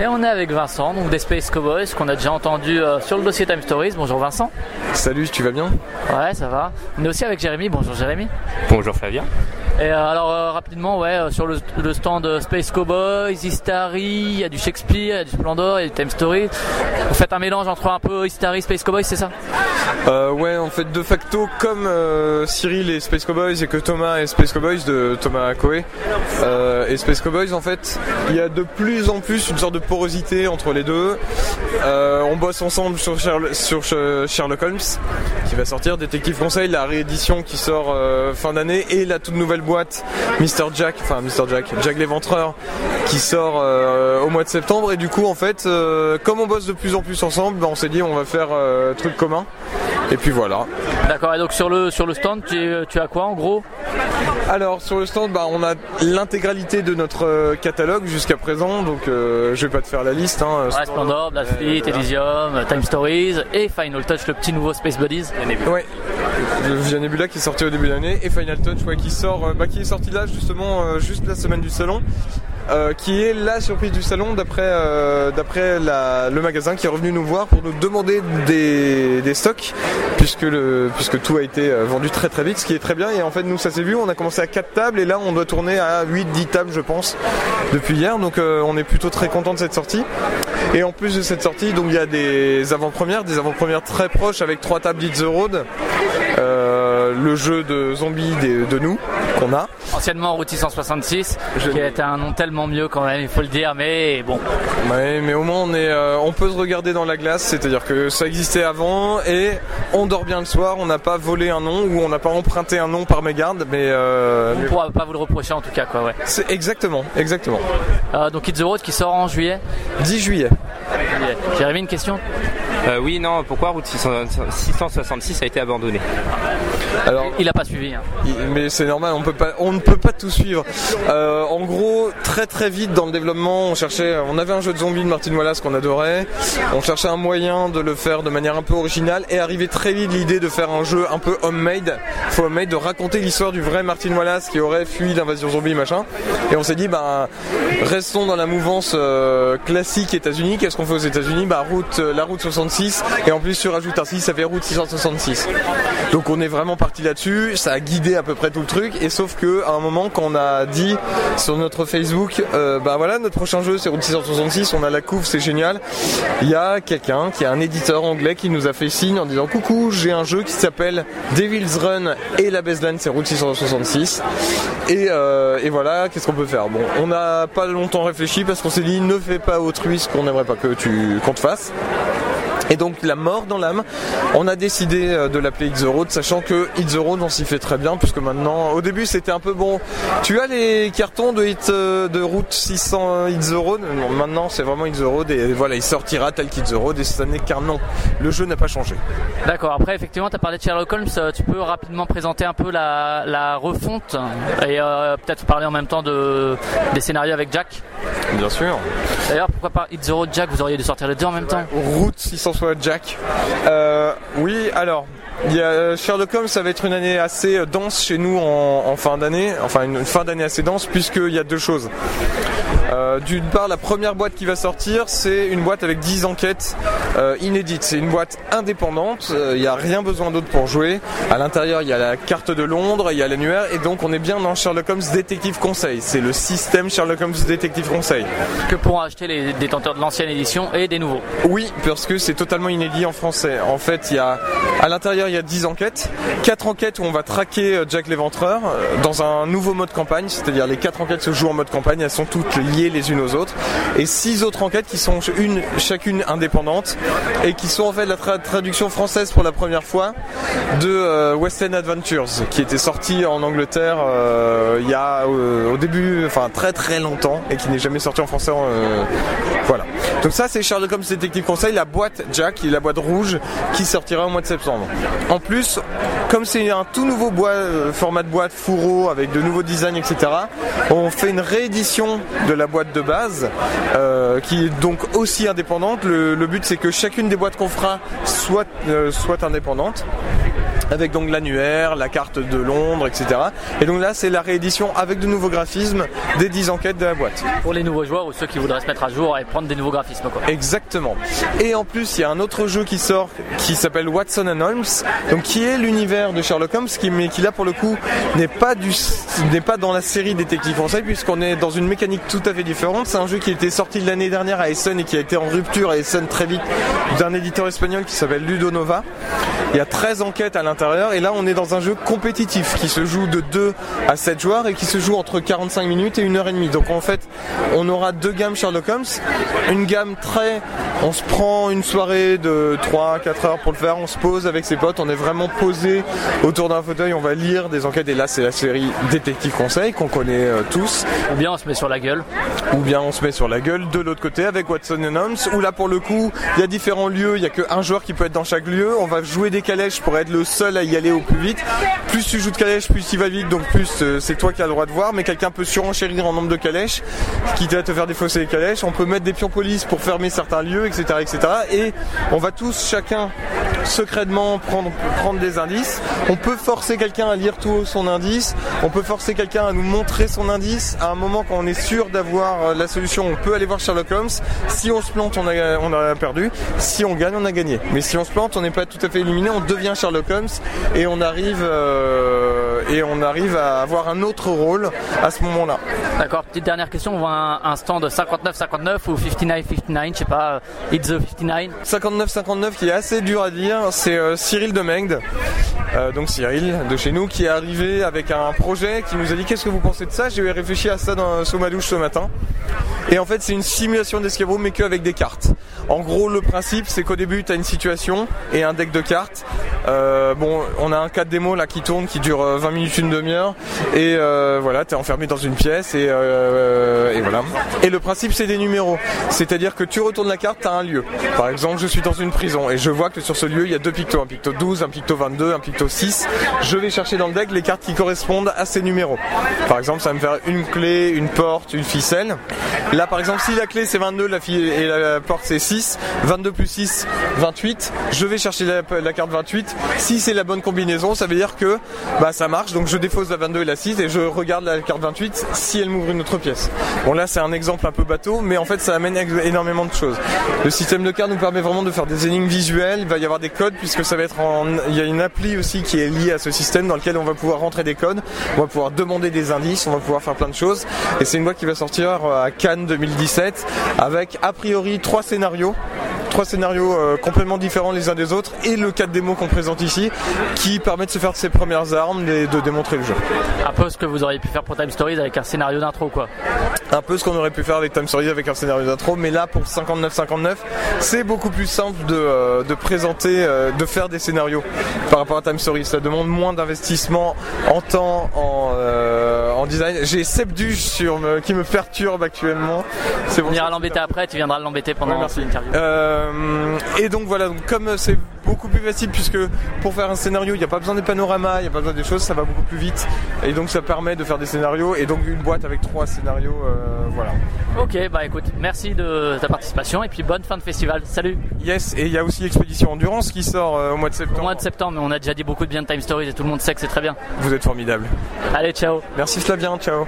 Et on est avec Vincent, donc des Space Cowboys, qu'on a déjà entendu euh, sur le dossier Time Stories. Bonjour Vincent. Salut, tu vas bien? Ouais, ça va. On est aussi avec Jérémy. Bonjour Jérémy. Bonjour Flavien. Et euh, alors euh, rapidement, ouais, euh, sur le, le stand Space Cowboys, Histary, il y a du Shakespeare, il y a du Splendor, il y a du Time Stories. Vous faites un mélange entre un peu Histary, Space Cowboys, c'est ça? Ouais, en fait, de facto, comme Cyril et Space Cowboys et que Thomas et Space Cowboys de Thomas Coe et Space Cowboys, en fait, il y a de plus en plus une sorte de porosité entre les deux. On bosse ensemble sur, Sherlock, sur Sherlock Holmes, qui va sortir, Détective Conseil, la réédition qui sort fin d'année et la toute nouvelle boîte Mr. Jack, enfin Mr. Jack, Jack l'Éventreur, qui sort euh, au mois de septembre. Et du coup, en fait, euh, comme on bosse de plus en plus ensemble, bah, on s'est dit on va faire euh, truc commun. Et puis voilà. D'accord, et donc sur le, sur le stand, tu, tu as quoi en gros? Alors sur le stand, bah, on a l'intégralité de notre catalogue jusqu'à présent, donc je vais pas te faire la liste. Hein, Ouais, Splendor, Blast Fleet, Elysium, Time Stories et Final Touch, le petit nouveau Space Buddies. Ouais, le Via Nebula qui est sorti au début de l'année et Final Touch qui sort, euh, bah, qui est sorti là justement euh, juste la semaine du salon. euh, qui est la surprise du salon d'après d'après le magasin qui est revenu nous voir pour nous demander des, stocks puisque puisque tout a été vendu très très vite ce qui est très bien. Et en fait nous ça s'est vu on a commencé à 4 tables et là on doit tourner à 8 10 tables je pense depuis hier. Donc on est plutôt très content de cette sortie. Et en plus de cette sortie donc il y a des avant-premières des avant-premières très proches avec trois tables d'Hit the Road euh, le jeu de zombies de nous qu'on a Anciennement Route 666, qui était un nom tellement mieux quand même, il faut le dire, mais bon. Ouais, mais au moins on est, euh, on peut se regarder dans la glace, c'est-à-dire que ça existait avant et on dort bien le soir, on n'a pas volé un nom ou on n'a pas emprunté un nom par mégarde, mais, euh, On mais pourra pas vous le reprocher en tout cas, quoi, ouais. c'est exactement, exactement. Euh, donc Hit the Road qui sort en juillet. 10 juillet. Juillet. Jérémy, une question? Euh, oui, non, pourquoi Route 600 666 a été abandonnée Alors, Il a pas suivi. Hein. mais c'est normal, on peut pas, on ne peut pas tout suivre. Euh, en gros, très très vite dans le développement, on cherchait, on avait un jeu de zombies de Martin Wallace qu'on adorait, on cherchait un moyen de le faire de manière un peu originale et arrivait très vite l'idée de faire un jeu un peu homemade, faut homemade, de raconter l'histoire du vrai Martin Wallace qui aurait fui l'invasion zombie machin. Et on s'est dit, bah restons dans la mouvance euh, classique États-Unis. Qu'est-ce qu'on fait aux États-Unis? Bah route, la route 66 et en plus tu rajoutes un 6, ça fait route 666. Donc on est vraiment parti là-dessus, ça a guidé à peu près tout le truc, et sauf que à un moment quand on a dit sur notre Facebook, euh, bah voilà notre prochain jeu c'est Route 666, on a la couve, c'est génial, il y a quelqu'un qui est un éditeur anglais qui nous a fait signe en disant coucou j'ai un jeu qui s'appelle Devil's Run et la baseline c'est Route 666, et, euh, et voilà qu'est-ce qu'on peut faire? Bon on n'a pas longtemps réfléchi parce qu'on s'est dit ne fais pas autrui ce qu'on n'aimerait pas que tu qu'on te fasse. Et donc la mort dans l'âme, on a décidé euh, de l'appeler Hit the Road, sachant que Hit the Road on s'y fait très bien, puisque maintenant, au début c'était un peu bon. Tu as les cartons de Hit euh, de route 600 Hit the Road, maintenant c'est vraiment Hit the Road et voilà il sortira tel qu'Hit the Road et ça n'est qu'un nom. Le jeu n'a pas changé. D'accord, après effectivement tu as parlé de Sherlock Holmes, euh, tu peux rapidement présenter un peu la, refonte et peut-être parler en même temps de, des scénarios avec Jack? Bien sûr. D'ailleurs pourquoi pas Hit Road Jack, vous auriez dû sortir les deux en même temps Route 660 Jack. Euh, oui, alors. Il y a Sherlock Holmes, ça va être une année assez dense chez nous en, en fin d'année, enfin une, une fin d'année assez dense puisqu'il y a deux choses. Euh, D'une part, la première boîte qui va sortir, c'est une boîte avec 10 enquêtes euh, inédites. C'est une boîte indépendante, euh, il n'y a rien besoin d'autre pour jouer. À l'intérieur, il y a la carte de Londres, il y a l'annuaire, et donc on est bien dans Sherlock Holmes Détective Conseil. C'est le système Sherlock Holmes Détective Conseil. Que pourront acheter les détenteurs de l'ancienne édition et des nouveaux. Oui, parce que c'est totalement inédit en français. En fait, il y a à l'intérieur il y a 10 enquêtes, 4 enquêtes où on va traquer euh, Jack l'Éventreur euh, dans un nouveau mode campagne, c'est-à-dire les 4 enquêtes se jouent en mode campagne, elles sont toutes liées les unes aux autres, et six autres enquêtes qui sont une, chacune indépendantes et qui sont en fait la traduction française pour la première fois de euh, West End Adventures, qui était sorti en Angleterre euh, il y a au début, enfin très très longtemps, et qui n'est jamais sorti en français. voilà. Donc ça c'est Sherlock Holmes Détective Conseil, la boîte Jack, la boîte rouge, qui sortira au mois de septembre. En plus, comme c'est un tout nouveau boîte, format de boîte fourreau avec de nouveaux designs, etc., on fait une réédition de la boîte de base, euh, qui est donc aussi indépendante. Le, but c'est que chacune des boîtes qu'on fera soit, euh, soit indépendante avec donc l'annuaire, la carte de Londres, etc. Et donc là, c'est la réédition avec de nouveaux graphismes des 10 enquêtes de la boîte. Pour les nouveaux joueurs ou ceux qui voudraient se mettre à jour et prendre des nouveaux graphismes. Quoi. Exactement. Et en plus, il y a un autre jeu qui sort qui s'appelle Watson and Holmes, donc qui est l'univers de Sherlock Holmes, qui, mais qui là pour le coup n'est pas du n'est pas dans la série Détective Conseil puisqu'on est dans une mécanique tout à fait différente. C'est un jeu qui a été sorti l'année dernière à Essen et qui a été en rupture à Essen très vite d'un éditeur espagnol qui s'appelle Ludonova. Il y a 13 enquêtes à l'intérieur et là on est dans un jeu compétitif qui se joue de 2 à 7 joueurs et qui se joue entre 45 minutes et 1 heure et demie. Donc en fait on aura deux gammes Sherlock Holmes, une gamme très on se prend une soirée de 3-4 heures pour le faire, on se pose avec ses potes, on est vraiment posé autour d'un fauteuil, on va lire des enquêtes et là c'est la série Détective Conseil qu'on connaît euh, tous. Ou bien on se met sur la gueule. Ou bien on se met sur la gueule de l'autre côté avec Watson and Holmes où là pour le coup il y a différents lieux, il n'y a qu'un joueur qui peut être dans chaque lieu, on va jouer des calèches pour être le seul à y aller au plus vite. Plus tu joues de calèches, plus il va vite, donc plus euh, c'est toi qui as le droit de voir, mais quelqu'un peut surenchérir en nombre de calèches, qui va te faire défausser les calèches. On peut mettre des pions police pour fermer certains lieux, etc., etc. Et on va tous chacun secrètement prendre, prendre des indices. On peut forcer quelqu'un à lire tout son indice. On peut forcer quelqu'un à nous montrer son indice. À un moment quand on est sûr d'avoir euh, la solution, on peut aller voir Sherlock Holmes. Si on se plante, on a, on a perdu. Si on gagne, on a gagné. Mais si on se plante, on n'est pas tout à fait éliminé. On devient Sherlock Holmes et on arrive euh, et on arrive à avoir un autre rôle à ce moment-là. D'accord. Petite dernière question. On voit un, un stand 59-59 ou 59-59, je sais pas. Euh, it's the 59. 59-59 qui est assez dur à dire c'est euh, Cyril Demengde, euh, donc Cyril de chez nous, qui est arrivé avec un projet qui nous a dit qu'est-ce que vous pensez de ça? J'ai réfléchi à ça dans, sous ma douche ce matin. Et en fait, c'est une simulation d'escabeau, mais qu'avec des cartes. En gros, le principe, c'est qu'au début, tu as une situation et un deck de cartes. Euh, bon, on a un cas de démo là qui tourne, qui dure 20 minutes, une demi-heure. Et voilà, tu es enfermé dans une pièce et, voilà. Et le principe, c'est des numéros. C'est-à-dire que tu retournes la carte, tu as un lieu. Par exemple, je suis dans une prison et je vois que sur ce lieu, il y a deux pictos, un picto 12, un picto 22, un picto 6. Je vais chercher dans le deck les cartes qui correspondent à ces numéros. Par exemple, ça va me faire une clé, une porte, une ficelle. Là, par exemple, si la clé c'est 22 la et la porte c'est 6, 22 plus 6, 28, je vais chercher la, carte 28. Si c'est la bonne combinaison, ça veut dire que bah, ça marche. Donc je défausse la 22 et la 6 et je regarde la carte 28 si elle m'ouvre une autre pièce. Bon là c'est un exemple un peu bateau, mais en fait ça amène énormément de choses. Le système de cartes nous permet vraiment de faire des énigmes visuelles. Il va y avoir des codes puisque ça va être. Il y a une appli aussi qui est liée à ce système dans lequel on va pouvoir rentrer des codes, on va pouvoir demander des indices, on va pouvoir faire plein de choses. Et c'est une boîte qui va sortir à Cannes 2017 avec a priori trois scénarios trois scénarios euh, complètement différents les uns des autres et le 4 démo qu'on présente ici qui permet de se faire de ses premières armes et de démontrer le jeu. Un peu ce que vous auriez pu faire pour Time Stories avec un scénario d'intro quoi. Un peu ce qu'on aurait pu faire avec Time Stories avec un scénario d'intro, mais là pour 59-59 c'est beaucoup plus simple de, euh, de présenter, euh, de faire des scénarios par rapport à Time Stories. Ça demande moins d'investissement en temps, en, en design. J'ai Seb sur qui me perturbe actuellement. C'est bon. Tu viendras l'embêter après, tu viendras l'embêter pendant l'interview. Euh, et donc voilà, donc comme c'est beaucoup plus facile puisque pour faire un scénario, il n'y a pas besoin des panoramas, il n'y a pas besoin des choses, ça va beaucoup plus vite. Et donc ça permet de faire des scénarios et donc une boîte avec trois scénarios, euh, voilà. Ok, bah écoute, merci de ta participation et puis bonne fin de festival. Salut. Yes, et il y a aussi Expédition Endurance qui sort euh, au mois de septembre. Au mois de septembre, mais on a déjà dit beaucoup de bien de Time Stories et tout le monde sait que c'est très bien. Vous êtes formidable. Allez, ciao. Merci Flavien, ciao.